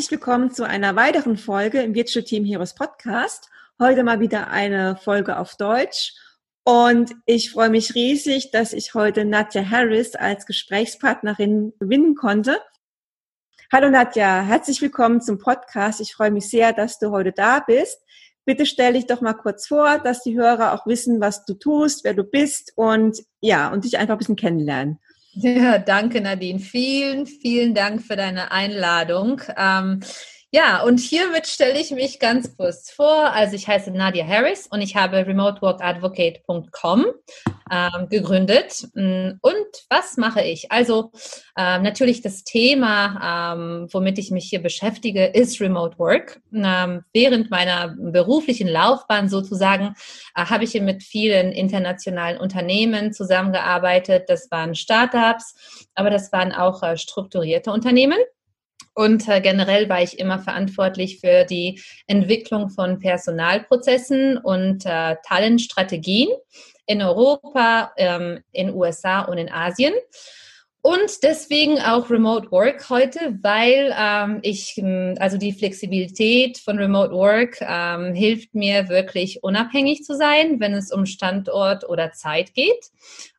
Herzlich willkommen zu einer weiteren Folge im Virtual Team Heroes Podcast. Heute mal wieder eine Folge auf Deutsch. Und ich freue mich riesig, dass ich heute Nadja Harris als Gesprächspartnerin gewinnen konnte. Hallo Nadja, herzlich willkommen zum Podcast. Ich freue mich sehr, dass du heute da bist. Bitte stell dich doch mal kurz vor, dass die Hörer auch wissen, was du tust, wer du bist und ja, und dich einfach ein bisschen kennenlernen. Ja, danke Nadine. Vielen, vielen Dank für deine Einladung. Ähm, ja, und hiermit stelle ich mich ganz kurz vor. Also ich heiße Nadia Harris und ich habe remoteworkadvocate.com ähm, gegründet. Mm, und was mache ich? Also ähm, natürlich das Thema, ähm, womit ich mich hier beschäftige, ist Remote Work. Ähm, während meiner beruflichen Laufbahn sozusagen äh, habe ich hier mit vielen internationalen Unternehmen zusammengearbeitet. Das waren Startups, aber das waren auch äh, strukturierte Unternehmen. Und äh, generell war ich immer verantwortlich für die Entwicklung von Personalprozessen und äh, Talentstrategien in Europa, ähm, in USA und in Asien. Und deswegen auch Remote Work heute, weil ähm, ich, hm, also die Flexibilität von Remote Work ähm, hilft mir wirklich unabhängig zu sein, wenn es um Standort oder Zeit geht.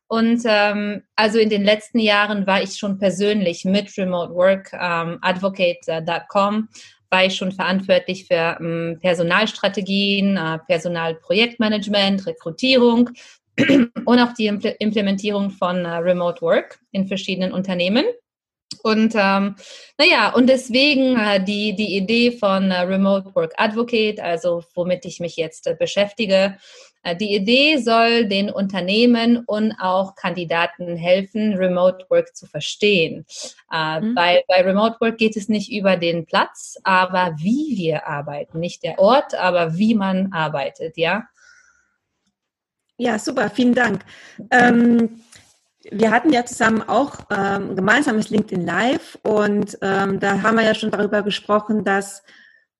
Und ähm, also in den letzten Jahren war ich schon persönlich mit Remote Work ähm, Advocate.com war ich schon verantwortlich für ähm, Personalstrategien, äh, Personalprojektmanagement, Rekrutierung und auch die Impl Implementierung von äh, Remote Work in verschiedenen Unternehmen. Und ähm, naja, und deswegen äh, die, die Idee von äh, Remote Work Advocate, also womit ich mich jetzt äh, beschäftige, äh, die Idee soll den Unternehmen und auch Kandidaten helfen, Remote Work zu verstehen. Äh, mhm. Bei, bei Remote Work geht es nicht über den Platz, aber wie wir arbeiten. Nicht der Ort, aber wie man arbeitet, ja? Ja, super, vielen Dank. Ähm, wir hatten ja zusammen auch ähm, gemeinsames LinkedIn Live und ähm, da haben wir ja schon darüber gesprochen, dass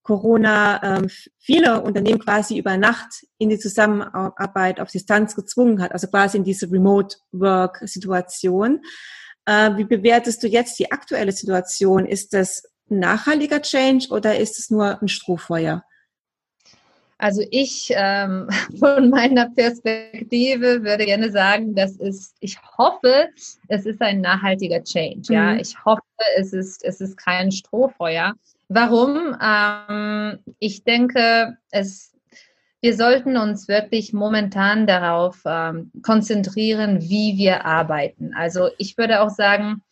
Corona ähm, viele Unternehmen quasi über Nacht in die Zusammenarbeit auf Distanz gezwungen hat, also quasi in diese Remote Work Situation. Äh, wie bewertest du jetzt die aktuelle Situation? Ist das ein nachhaltiger Change oder ist es nur ein Strohfeuer? Also ich ähm, von meiner Perspektive würde gerne sagen, dass es, ich hoffe, es ist ein nachhaltiger Change. Ja, mhm. ich hoffe, es ist, es ist kein Strohfeuer. Warum? Ähm, ich denke, es, wir sollten uns wirklich momentan darauf ähm, konzentrieren, wie wir arbeiten. Also ich würde auch sagen,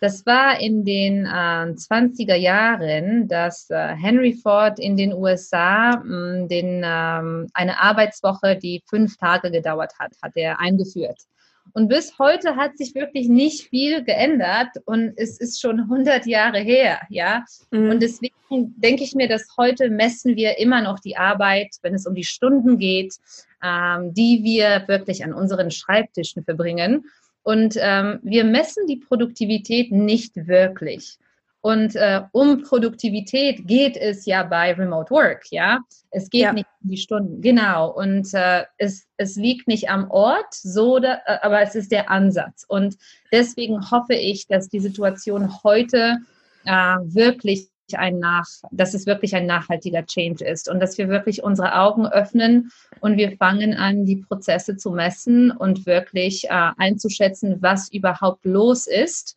das war in den äh, 20er Jahren, dass äh, Henry Ford in den USA mh, den, ähm, eine Arbeitswoche, die fünf Tage gedauert hat, hat er eingeführt. Und bis heute hat sich wirklich nicht viel geändert und es ist schon 100 Jahre her, ja. Mhm. Und deswegen denke ich mir, dass heute messen wir immer noch die Arbeit, wenn es um die Stunden geht, ähm, die wir wirklich an unseren Schreibtischen verbringen. Und ähm, wir messen die Produktivität nicht wirklich. Und äh, um Produktivität geht es ja bei Remote Work, ja. Es geht ja. nicht um die Stunden, genau. Und äh, es, es liegt nicht am Ort, so, da, äh, aber es ist der Ansatz. Und deswegen hoffe ich, dass die Situation heute äh, wirklich ein nach, dass es wirklich ein nachhaltiger Change ist und dass wir wirklich unsere Augen öffnen und wir fangen an, die Prozesse zu messen und wirklich äh, einzuschätzen, was überhaupt los ist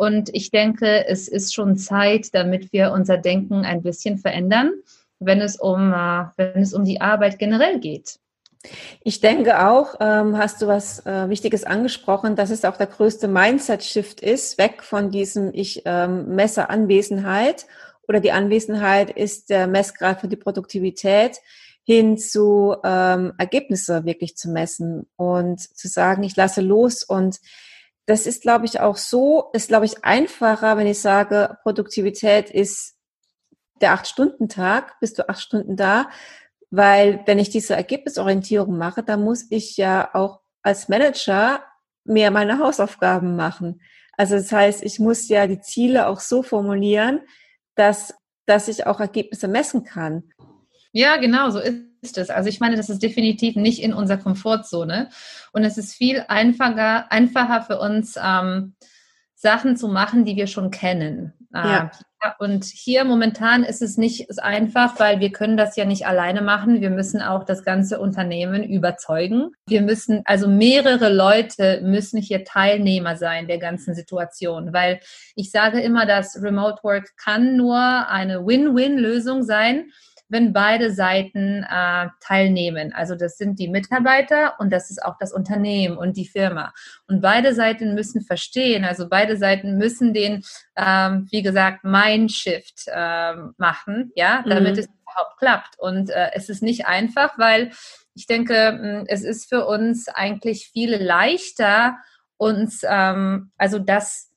und ich denke, es ist schon Zeit, damit wir unser Denken ein bisschen verändern, wenn es um, äh, wenn es um die Arbeit generell geht. Ich denke auch, ähm, hast du was äh, Wichtiges angesprochen, dass es auch der größte Mindset-Shift ist, weg von diesem Ich ähm, messe Anwesenheit oder die Anwesenheit ist der Messgrad für die Produktivität hin zu ähm, Ergebnisse wirklich zu messen und zu sagen, ich lasse los. Und das ist, glaube ich, auch so, ist, glaube ich, einfacher, wenn ich sage, Produktivität ist der Acht-Stunden-Tag, bist du acht Stunden da, weil wenn ich diese Ergebnisorientierung mache, dann muss ich ja auch als Manager mehr meine Hausaufgaben machen. Also das heißt, ich muss ja die Ziele auch so formulieren, dass, dass ich auch Ergebnisse messen kann. Ja, genau, so ist es. Also ich meine, das ist definitiv nicht in unserer Komfortzone. Und es ist viel einfacher, einfacher für uns, ähm, Sachen zu machen, die wir schon kennen. Ja. Äh, und hier momentan ist es nicht einfach, weil wir können das ja nicht alleine machen. Wir müssen auch das ganze Unternehmen überzeugen. Wir müssen, also mehrere Leute müssen hier Teilnehmer sein der ganzen Situation, weil ich sage immer, dass Remote Work kann nur eine Win-Win-Lösung sein wenn beide Seiten äh, teilnehmen. Also das sind die Mitarbeiter und das ist auch das Unternehmen und die Firma. Und beide Seiten müssen verstehen, also beide Seiten müssen den, ähm, wie gesagt, Mindshift äh, machen, ja, damit mhm. es überhaupt klappt. Und äh, es ist nicht einfach, weil ich denke, hm, es ist für uns eigentlich viel leichter, uns, ähm, also das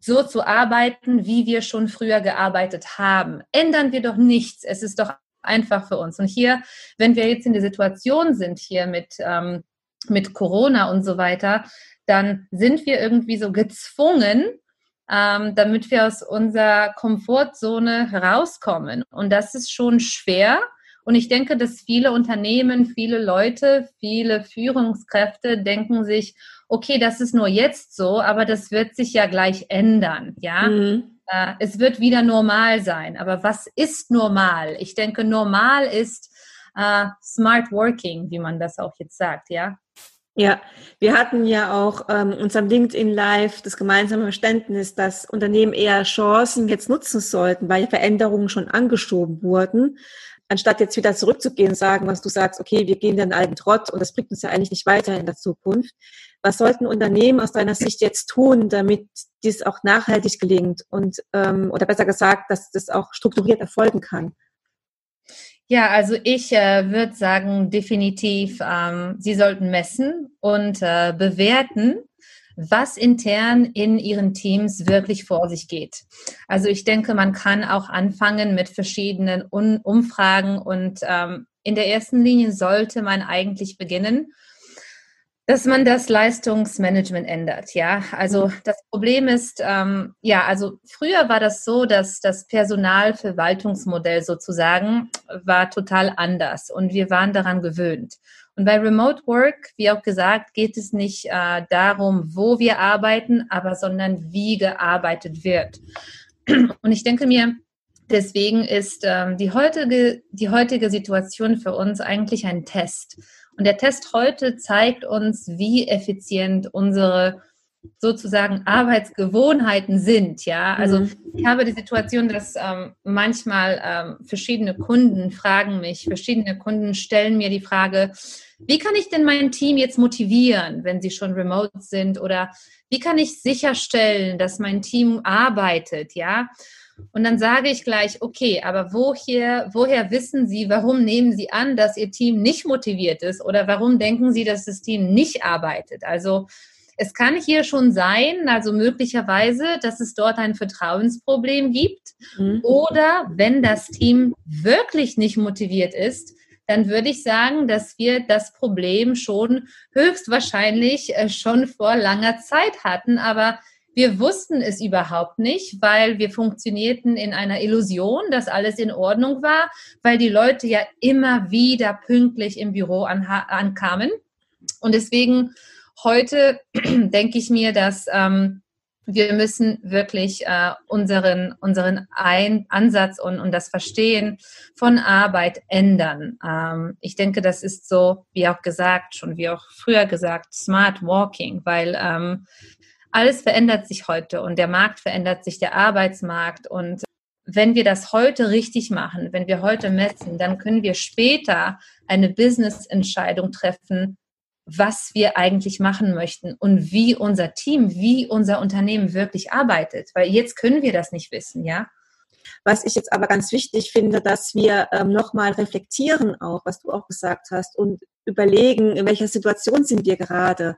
so zu arbeiten, wie wir schon früher gearbeitet haben. Ändern wir doch nichts. Es ist doch einfach für uns. Und hier, wenn wir jetzt in der Situation sind, hier mit, ähm, mit Corona und so weiter, dann sind wir irgendwie so gezwungen, ähm, damit wir aus unserer Komfortzone herauskommen. Und das ist schon schwer. Und ich denke, dass viele Unternehmen, viele Leute, viele Führungskräfte denken sich, okay, das ist nur jetzt so, aber das wird sich ja gleich ändern, ja. Mhm. Äh, es wird wieder normal sein. Aber was ist normal? Ich denke, normal ist äh, Smart Working, wie man das auch jetzt sagt, ja. Ja, wir hatten ja auch ähm, unserem LinkedIn Live das gemeinsame Verständnis, dass Unternehmen eher Chancen jetzt nutzen sollten, weil Veränderungen schon angeschoben wurden, anstatt jetzt wieder zurückzugehen und sagen, was du sagst, okay, wir gehen den alten Trott und das bringt uns ja eigentlich nicht weiter in der Zukunft. Was sollten Unternehmen aus deiner Sicht jetzt tun, damit dies auch nachhaltig gelingt und ähm, oder besser gesagt, dass das auch strukturiert erfolgen kann? Ja, also ich äh, würde sagen, definitiv, ähm, Sie sollten messen und äh, bewerten, was intern in Ihren Teams wirklich vor sich geht. Also ich denke, man kann auch anfangen mit verschiedenen Umfragen und ähm, in der ersten Linie sollte man eigentlich beginnen dass man das Leistungsmanagement ändert. Ja, also mhm. das Problem ist, ähm, ja, also früher war das so, dass das Personalverwaltungsmodell sozusagen war total anders und wir waren daran gewöhnt. Und bei Remote Work, wie auch gesagt, geht es nicht äh, darum, wo wir arbeiten, aber sondern wie gearbeitet wird. Und ich denke mir, deswegen ist ähm, die heutige die heutige Situation für uns eigentlich ein Test und der Test heute zeigt uns, wie effizient unsere sozusagen Arbeitsgewohnheiten sind. Ja, also mhm. ich habe die Situation, dass ähm, manchmal ähm, verschiedene Kunden fragen mich, verschiedene Kunden stellen mir die Frage, wie kann ich denn mein Team jetzt motivieren, wenn sie schon remote sind oder wie kann ich sicherstellen, dass mein Team arbeitet, ja? Und dann sage ich gleich, okay, aber woher, woher wissen Sie, warum nehmen Sie an, dass Ihr Team nicht motiviert ist oder warum denken Sie, dass das Team nicht arbeitet? Also es kann hier schon sein, also möglicherweise, dass es dort ein Vertrauensproblem gibt mhm. oder wenn das Team wirklich nicht motiviert ist, dann würde ich sagen, dass wir das Problem schon höchstwahrscheinlich äh, schon vor langer Zeit hatten, aber wir wussten es überhaupt nicht, weil wir funktionierten in einer Illusion, dass alles in Ordnung war, weil die Leute ja immer wieder pünktlich im Büro ankamen. Und deswegen heute denke ich mir, dass ähm, wir müssen wirklich äh, unseren, unseren Ein Ansatz und, und das Verstehen von Arbeit ändern. Ähm, ich denke, das ist so, wie auch gesagt, schon wie auch früher gesagt, Smart Walking, weil ähm, alles verändert sich heute und der Markt verändert sich, der Arbeitsmarkt. Und wenn wir das heute richtig machen, wenn wir heute messen, dann können wir später eine Business-Entscheidung treffen, was wir eigentlich machen möchten und wie unser Team, wie unser Unternehmen wirklich arbeitet. Weil jetzt können wir das nicht wissen, ja. Was ich jetzt aber ganz wichtig finde, dass wir ähm, nochmal reflektieren auch, was du auch gesagt hast und überlegen, in welcher Situation sind wir gerade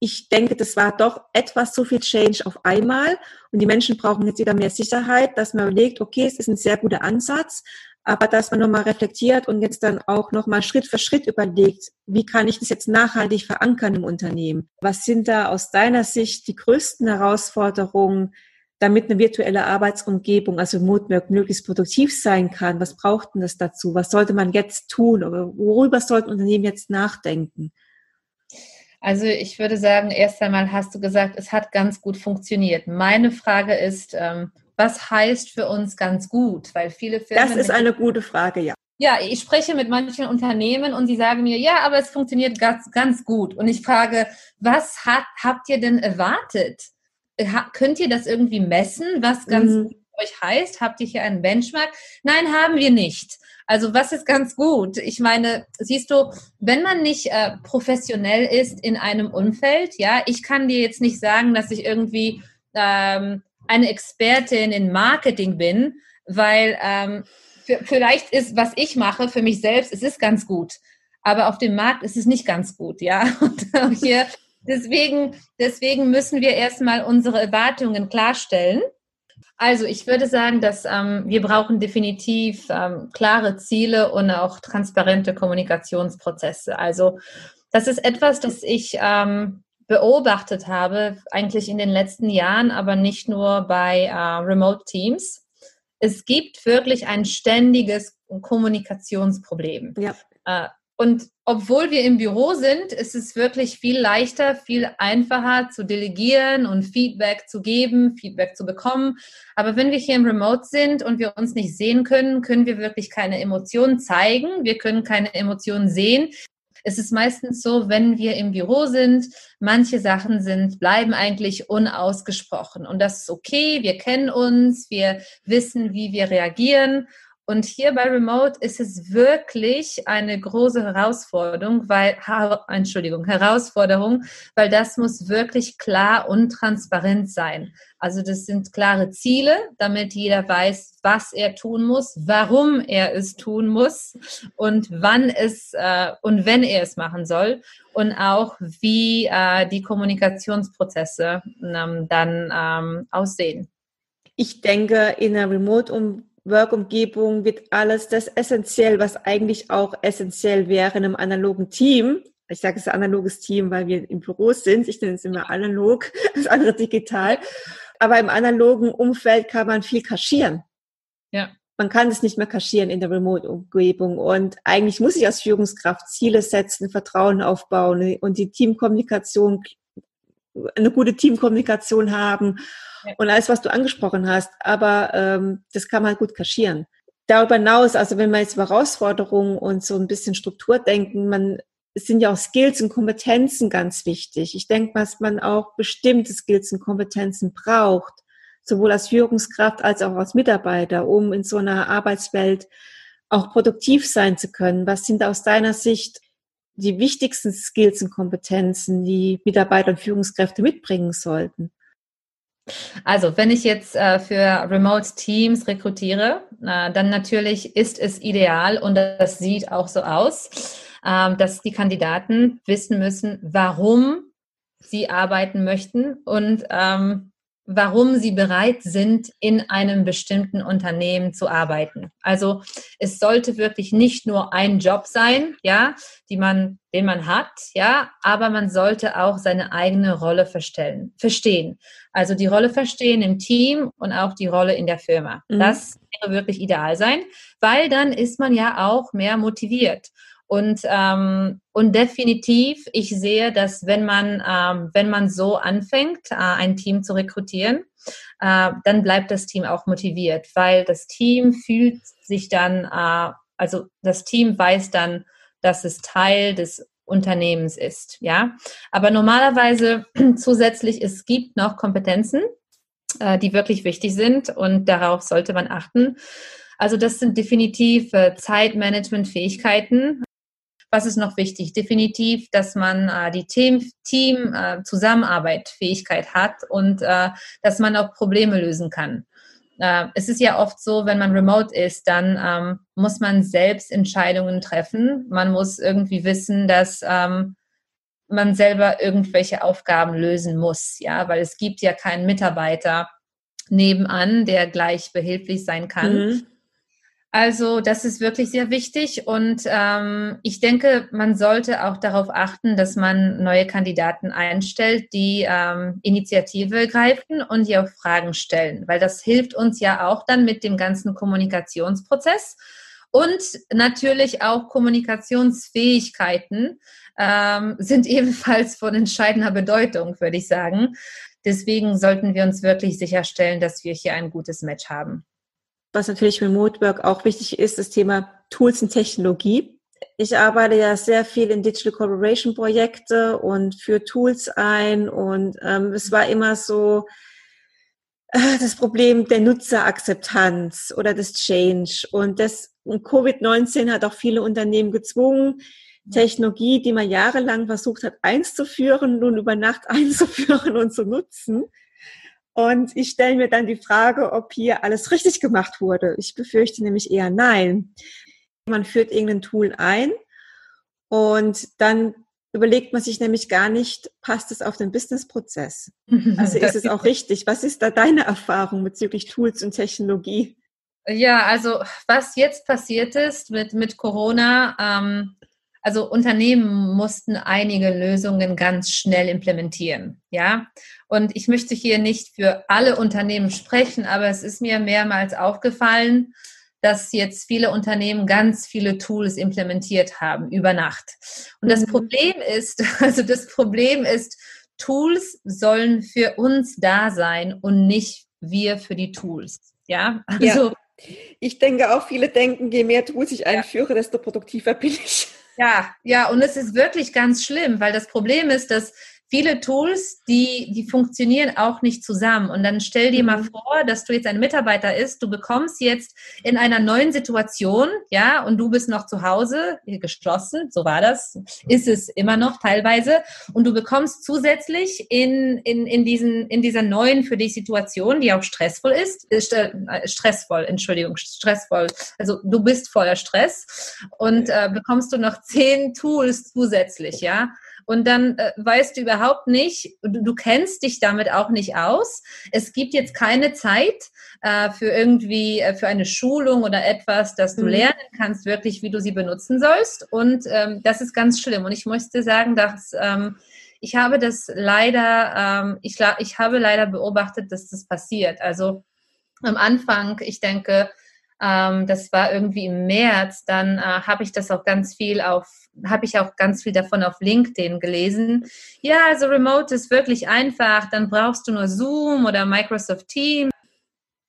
ich denke, das war doch etwas zu viel Change auf einmal und die Menschen brauchen jetzt wieder mehr Sicherheit, dass man überlegt, okay, es ist ein sehr guter Ansatz, aber dass man nochmal reflektiert und jetzt dann auch nochmal Schritt für Schritt überlegt, wie kann ich das jetzt nachhaltig verankern im Unternehmen? Was sind da aus deiner Sicht die größten Herausforderungen, damit eine virtuelle Arbeitsumgebung, also Remote möglichst produktiv sein kann? Was braucht denn das dazu? Was sollte man jetzt tun? Oder worüber sollten Unternehmen jetzt nachdenken? Also ich würde sagen, erst einmal hast du gesagt, es hat ganz gut funktioniert. Meine Frage ist, ähm, was heißt für uns ganz gut? Weil viele Firmen. Das ist eine gute Frage, ja. Ja, ich spreche mit manchen Unternehmen und sie sagen mir, ja, aber es funktioniert ganz, ganz gut. Und ich frage, was hat, habt ihr denn erwartet? Ha, könnt ihr das irgendwie messen, was ganz mhm. gut euch heißt? Habt ihr hier einen Benchmark? Nein, haben wir nicht. Also was ist ganz gut? Ich meine, siehst du, wenn man nicht äh, professionell ist in einem Umfeld, ja, ich kann dir jetzt nicht sagen, dass ich irgendwie ähm, eine Expertin in Marketing bin, weil ähm, vielleicht ist, was ich mache für mich selbst, es ist ganz gut, aber auf dem Markt ist es nicht ganz gut, ja. Und hier, deswegen, deswegen müssen wir erstmal unsere Erwartungen klarstellen also ich würde sagen, dass ähm, wir brauchen definitiv ähm, klare Ziele und auch transparente Kommunikationsprozesse. Also das ist etwas, das ich ähm, beobachtet habe, eigentlich in den letzten Jahren, aber nicht nur bei äh, Remote Teams. Es gibt wirklich ein ständiges Kommunikationsproblem. Ja. Äh, und obwohl wir im Büro sind, ist es wirklich viel leichter, viel einfacher zu delegieren und Feedback zu geben, Feedback zu bekommen. Aber wenn wir hier im Remote sind und wir uns nicht sehen können, können wir wirklich keine Emotionen zeigen. Wir können keine Emotionen sehen. Es ist meistens so, wenn wir im Büro sind, manche Sachen sind, bleiben eigentlich unausgesprochen. Und das ist okay. Wir kennen uns. Wir wissen, wie wir reagieren. Und hier bei Remote ist es wirklich eine große Herausforderung, weil, Entschuldigung, Herausforderung, weil das muss wirklich klar und transparent sein. Also das sind klare Ziele, damit jeder weiß, was er tun muss, warum er es tun muss und wann es äh, und wenn er es machen soll und auch wie äh, die Kommunikationsprozesse ähm, dann ähm, aussehen. Ich denke, in einer Remote-Umgebung Work-Umgebung wird alles das essentiell, was eigentlich auch essentiell wäre in einem analogen Team. Ich sage es analoges Team, weil wir im Büro sind. Ich nenne es immer analog, das andere digital. Aber im analogen Umfeld kann man viel kaschieren. Ja. Man kann es nicht mehr kaschieren in der Remote-Umgebung. Und eigentlich muss ich als Führungskraft Ziele setzen, Vertrauen aufbauen und die Teamkommunikation, eine gute Teamkommunikation haben und alles, was du angesprochen hast. Aber ähm, das kann man gut kaschieren. Darüber hinaus, also wenn man jetzt über Herausforderungen und so ein bisschen Struktur denken, man es sind ja auch Skills und Kompetenzen ganz wichtig. Ich denke, was man auch bestimmte Skills und Kompetenzen braucht, sowohl als Führungskraft als auch als Mitarbeiter, um in so einer Arbeitswelt auch produktiv sein zu können. Was sind aus deiner Sicht die wichtigsten Skills und Kompetenzen, die Mitarbeiter und Führungskräfte mitbringen sollten? Also, wenn ich jetzt äh, für Remote Teams rekrutiere, äh, dann natürlich ist es ideal und das sieht auch so aus, äh, dass die Kandidaten wissen müssen, warum sie arbeiten möchten und ähm, warum sie bereit sind, in einem bestimmten Unternehmen zu arbeiten. Also es sollte wirklich nicht nur ein Job sein, ja, die man, den man hat, ja, aber man sollte auch seine eigene Rolle verstellen, verstehen. Also die Rolle verstehen im Team und auch die Rolle in der Firma. Mhm. Das wäre wirklich ideal sein, weil dann ist man ja auch mehr motiviert. Und, ähm, und definitiv, ich sehe, dass wenn man, ähm, wenn man so anfängt, äh, ein Team zu rekrutieren, äh, dann bleibt das Team auch motiviert, weil das Team fühlt sich dann, äh, also das Team weiß dann, dass es Teil des Unternehmens ist, ja. Aber normalerweise zusätzlich, es gibt noch Kompetenzen, äh, die wirklich wichtig sind und darauf sollte man achten. Also das sind definitiv äh, Zeitmanagement-Fähigkeiten, was ist noch wichtig? Definitiv, dass man äh, die Team, Team äh, Zusammenarbeit Fähigkeit hat und äh, dass man auch Probleme lösen kann. Äh, es ist ja oft so, wenn man remote ist, dann ähm, muss man selbst Entscheidungen treffen. Man muss irgendwie wissen, dass ähm, man selber irgendwelche Aufgaben lösen muss, ja, weil es gibt ja keinen Mitarbeiter nebenan, der gleich behilflich sein kann. Mhm. Also das ist wirklich sehr wichtig und ähm, ich denke, man sollte auch darauf achten, dass man neue Kandidaten einstellt, die ähm, Initiative greifen und die auch Fragen stellen, weil das hilft uns ja auch dann mit dem ganzen Kommunikationsprozess und natürlich auch Kommunikationsfähigkeiten ähm, sind ebenfalls von entscheidender Bedeutung, würde ich sagen. Deswegen sollten wir uns wirklich sicherstellen, dass wir hier ein gutes Match haben was natürlich Remote Work auch wichtig ist, das Thema Tools und Technologie. Ich arbeite ja sehr viel in Digital Collaboration Projekte und führe Tools ein und ähm, es war immer so äh, das Problem der Nutzerakzeptanz oder des Change und das Covid-19 hat auch viele Unternehmen gezwungen, Technologie, die man jahrelang versucht hat einzuführen, nun über Nacht einzuführen und zu nutzen. Und ich stelle mir dann die Frage, ob hier alles richtig gemacht wurde. Ich befürchte nämlich eher nein. Man führt irgendein Tool ein und dann überlegt man sich nämlich gar nicht, passt es auf den Businessprozess? Also ist es auch richtig? Was ist da deine Erfahrung bezüglich Tools und Technologie? Ja, also was jetzt passiert ist mit, mit Corona, ähm, also Unternehmen mussten einige Lösungen ganz schnell implementieren, ja. Und ich möchte hier nicht für alle Unternehmen sprechen, aber es ist mir mehrmals aufgefallen, dass jetzt viele Unternehmen ganz viele Tools implementiert haben über Nacht. Und das mhm. Problem ist, also das Problem ist, Tools sollen für uns da sein und nicht wir für die Tools. Ja, also ja. Ich denke auch, viele denken, je mehr Tools ich einführe, desto produktiver bin ich. Ja, ja, und es ist wirklich ganz schlimm, weil das Problem ist, dass viele Tools, die, die funktionieren auch nicht zusammen. Und dann stell dir mal mhm. vor, dass du jetzt ein Mitarbeiter ist, du bekommst jetzt in einer neuen Situation, ja, und du bist noch zu Hause, geschlossen, so war das, ist es immer noch teilweise, und du bekommst zusätzlich in, in, in, diesen, in dieser neuen für dich Situation, die auch stressvoll ist, ist äh, stressvoll, Entschuldigung, stressvoll, also du bist voller Stress und äh, bekommst du noch zehn Tools zusätzlich, ja, und dann äh, weißt du überhaupt nicht, du, du, kennst dich damit auch nicht aus. Es gibt jetzt keine Zeit äh, für irgendwie, äh, für eine Schulung oder etwas, dass du mhm. lernen kannst, wirklich, wie du sie benutzen sollst. Und ähm, das ist ganz schlimm. Und ich möchte sagen, dass ähm, ich habe das leider, ähm, ich, ich habe leider beobachtet, dass das passiert. Also am Anfang, ich denke, ähm, das war irgendwie im März, dann äh, habe ich das auch ganz viel auf, habe ich auch ganz viel davon auf LinkedIn gelesen. Ja, also Remote ist wirklich einfach, dann brauchst du nur Zoom oder Microsoft Teams.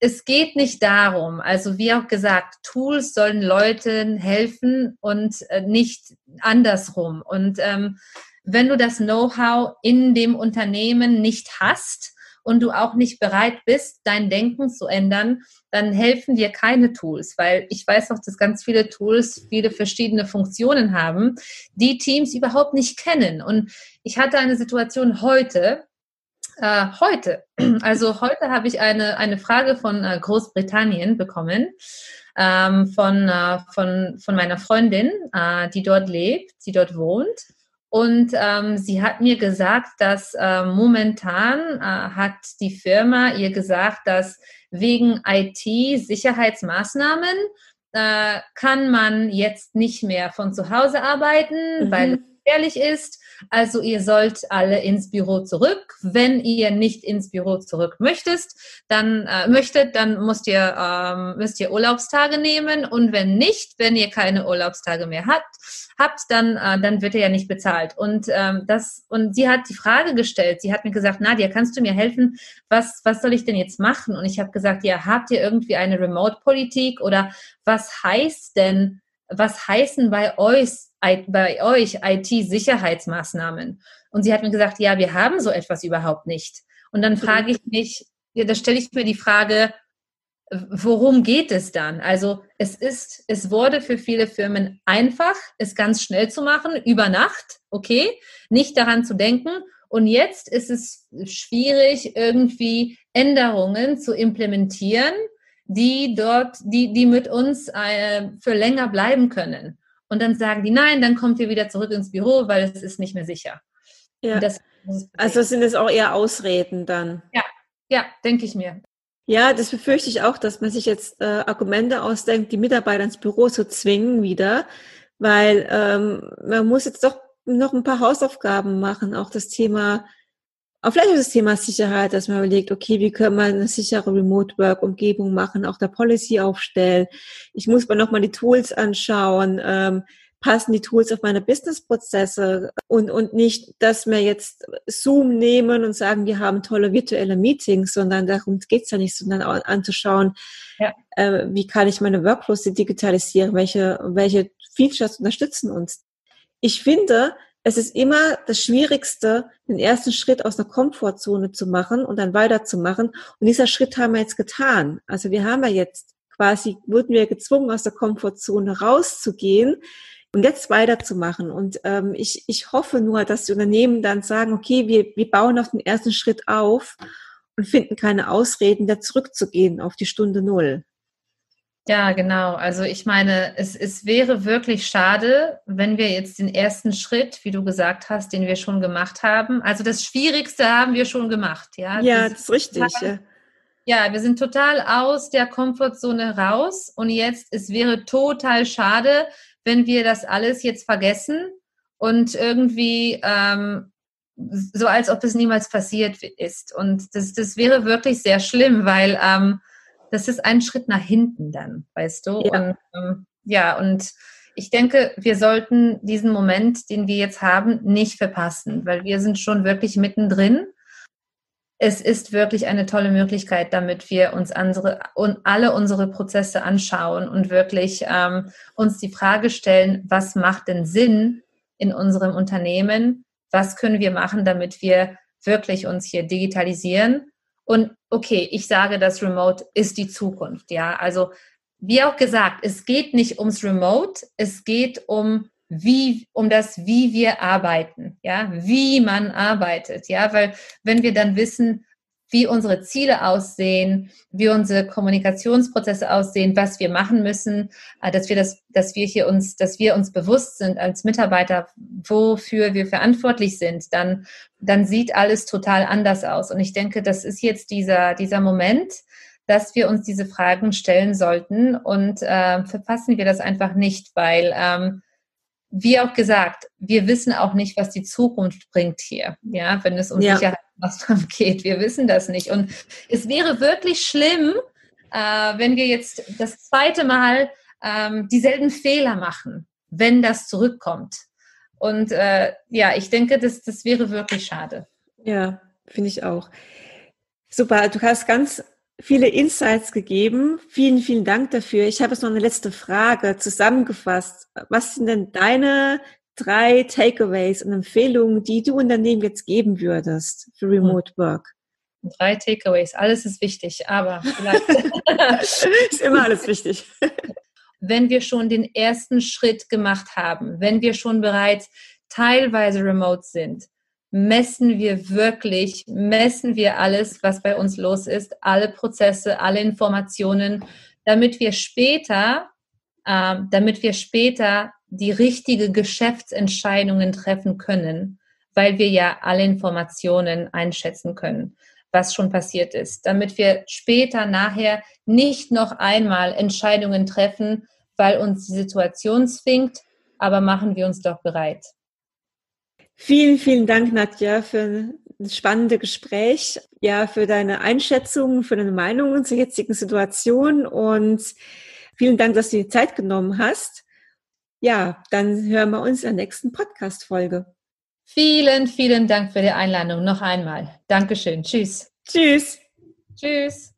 Es geht nicht darum, also wie auch gesagt, Tools sollen Leuten helfen und äh, nicht andersrum. Und ähm, wenn du das Know-how in dem Unternehmen nicht hast, und du auch nicht bereit bist, dein Denken zu ändern, dann helfen dir keine Tools, weil ich weiß auch, dass ganz viele Tools viele verschiedene Funktionen haben, die Teams überhaupt nicht kennen. Und ich hatte eine Situation heute, äh, heute, also heute habe ich eine, eine Frage von äh, Großbritannien bekommen, ähm, von, äh, von, von meiner Freundin, äh, die dort lebt, die dort wohnt. Und ähm, sie hat mir gesagt, dass äh, momentan äh, hat die Firma ihr gesagt, dass wegen IT-Sicherheitsmaßnahmen äh, kann man jetzt nicht mehr von zu Hause arbeiten, mhm. weil es gefährlich ist. Also ihr sollt alle ins Büro zurück. Wenn ihr nicht ins Büro zurück möchtest, dann äh, möchtet, dann müsst ihr ähm, müsst ihr Urlaubstage nehmen und wenn nicht, wenn ihr keine Urlaubstage mehr habt, habt, dann äh, dann wird er ja nicht bezahlt. Und ähm, das und sie hat die Frage gestellt. Sie hat mir gesagt, Nadia, kannst du mir helfen? Was was soll ich denn jetzt machen? Und ich habe gesagt, ja, habt ihr irgendwie eine Remote-Politik oder was heißt denn was heißen bei euch, bei euch IT-Sicherheitsmaßnahmen? Und sie hat mir gesagt, ja, wir haben so etwas überhaupt nicht. Und dann frage ich mich, ja, da stelle ich mir die Frage, worum geht es dann? Also es ist, es wurde für viele Firmen einfach, es ganz schnell zu machen, über Nacht, okay, nicht daran zu denken. Und jetzt ist es schwierig, irgendwie Änderungen zu implementieren, die dort, die, die mit uns äh, für länger bleiben können. Und dann sagen die, nein, dann kommt ihr wieder zurück ins Büro, weil es ist nicht mehr sicher. Ja. also sind es auch eher Ausreden dann? Ja, ja, denke ich mir. Ja, das befürchte ich auch, dass man sich jetzt äh, Argumente ausdenkt, die Mitarbeiter ins Büro zu zwingen wieder, weil ähm, man muss jetzt doch noch ein paar Hausaufgaben machen, auch das Thema auch vielleicht ist das Thema Sicherheit, dass man überlegt, okay, wie können wir eine sichere Remote-Work-Umgebung machen, auch der Policy aufstellen. Ich muss mir nochmal die Tools anschauen, ähm, passen die Tools auf meine Business-Prozesse und, und nicht, dass wir jetzt Zoom nehmen und sagen, wir haben tolle virtuelle Meetings, sondern darum geht's ja nicht, sondern auch anzuschauen, ja. äh, wie kann ich meine Workflows digitalisieren, welche, welche Features unterstützen uns. Ich finde, es ist immer das Schwierigste, den ersten Schritt aus der Komfortzone zu machen und dann weiterzumachen. Und dieser Schritt haben wir jetzt getan. Also wir haben ja jetzt quasi, wurden wir gezwungen, aus der Komfortzone rauszugehen und jetzt weiterzumachen. Und ähm, ich, ich hoffe nur, dass die Unternehmen dann sagen, okay, wir, wir bauen auf den ersten Schritt auf und finden keine Ausreden, da zurückzugehen auf die Stunde Null. Ja, genau. Also ich meine, es, es wäre wirklich schade, wenn wir jetzt den ersten Schritt, wie du gesagt hast, den wir schon gemacht haben. Also das Schwierigste haben wir schon gemacht, ja. Ja, das ist richtig. Total, ja, wir sind total aus der Komfortzone raus und jetzt, es wäre total schade, wenn wir das alles jetzt vergessen und irgendwie ähm, so, als ob es niemals passiert ist. Und das, das wäre wirklich sehr schlimm, weil ähm, das ist ein Schritt nach hinten dann, weißt du? Ja. Und, ähm, ja, und ich denke, wir sollten diesen Moment, den wir jetzt haben, nicht verpassen, weil wir sind schon wirklich mittendrin. Es ist wirklich eine tolle Möglichkeit, damit wir uns unsere, und alle unsere Prozesse anschauen und wirklich ähm, uns die Frage stellen, was macht denn Sinn in unserem Unternehmen? Was können wir machen, damit wir wirklich uns hier digitalisieren und okay, ich sage, das Remote ist die Zukunft. Ja, also wie auch gesagt, es geht nicht ums Remote, es geht um wie, um das, wie wir arbeiten, ja, wie man arbeitet, ja, weil wenn wir dann wissen, wie unsere Ziele aussehen, wie unsere Kommunikationsprozesse aussehen, was wir machen müssen, äh, dass wir das, dass wir hier uns, dass wir uns bewusst sind als Mitarbeiter, wofür wir verantwortlich sind, dann, dann sieht alles total anders aus. Und ich denke, das ist jetzt dieser, dieser Moment, dass wir uns diese Fragen stellen sollten und äh, verpassen wir das einfach nicht, weil ähm, wie auch gesagt, wir wissen auch nicht, was die Zukunft bringt hier, ja, wenn es um ja. Sicherheitsmaßnahmen geht. Wir wissen das nicht. Und es wäre wirklich schlimm, äh, wenn wir jetzt das zweite Mal ähm, dieselben Fehler machen, wenn das zurückkommt. Und äh, ja, ich denke, das, das wäre wirklich schade. Ja, finde ich auch. Super, du hast ganz viele Insights gegeben. Vielen, vielen Dank dafür. Ich habe jetzt noch eine letzte Frage zusammengefasst. Was sind denn deine drei Takeaways und Empfehlungen, die du Unternehmen jetzt geben würdest für Remote Work? Drei Takeaways. Alles ist wichtig, aber vielleicht. ist immer alles wichtig. wenn wir schon den ersten Schritt gemacht haben, wenn wir schon bereits teilweise remote sind, messen wir wirklich, messen wir alles, was bei uns los ist, alle Prozesse, alle Informationen, damit wir später, äh, damit wir später die richtige Geschäftsentscheidungen treffen können, weil wir ja alle Informationen einschätzen können, was schon passiert ist, damit wir später nachher nicht noch einmal Entscheidungen treffen, weil uns die Situation zwingt, aber machen wir uns doch bereit. Vielen, vielen Dank, Nadja, für ein spannendes Gespräch, ja, für deine Einschätzungen, für deine Meinungen zur jetzigen Situation und vielen Dank, dass du die Zeit genommen hast. Ja, dann hören wir uns in der nächsten Podcast-Folge. Vielen, vielen Dank für die Einladung noch einmal. Dankeschön. Tschüss. Tschüss. Tschüss.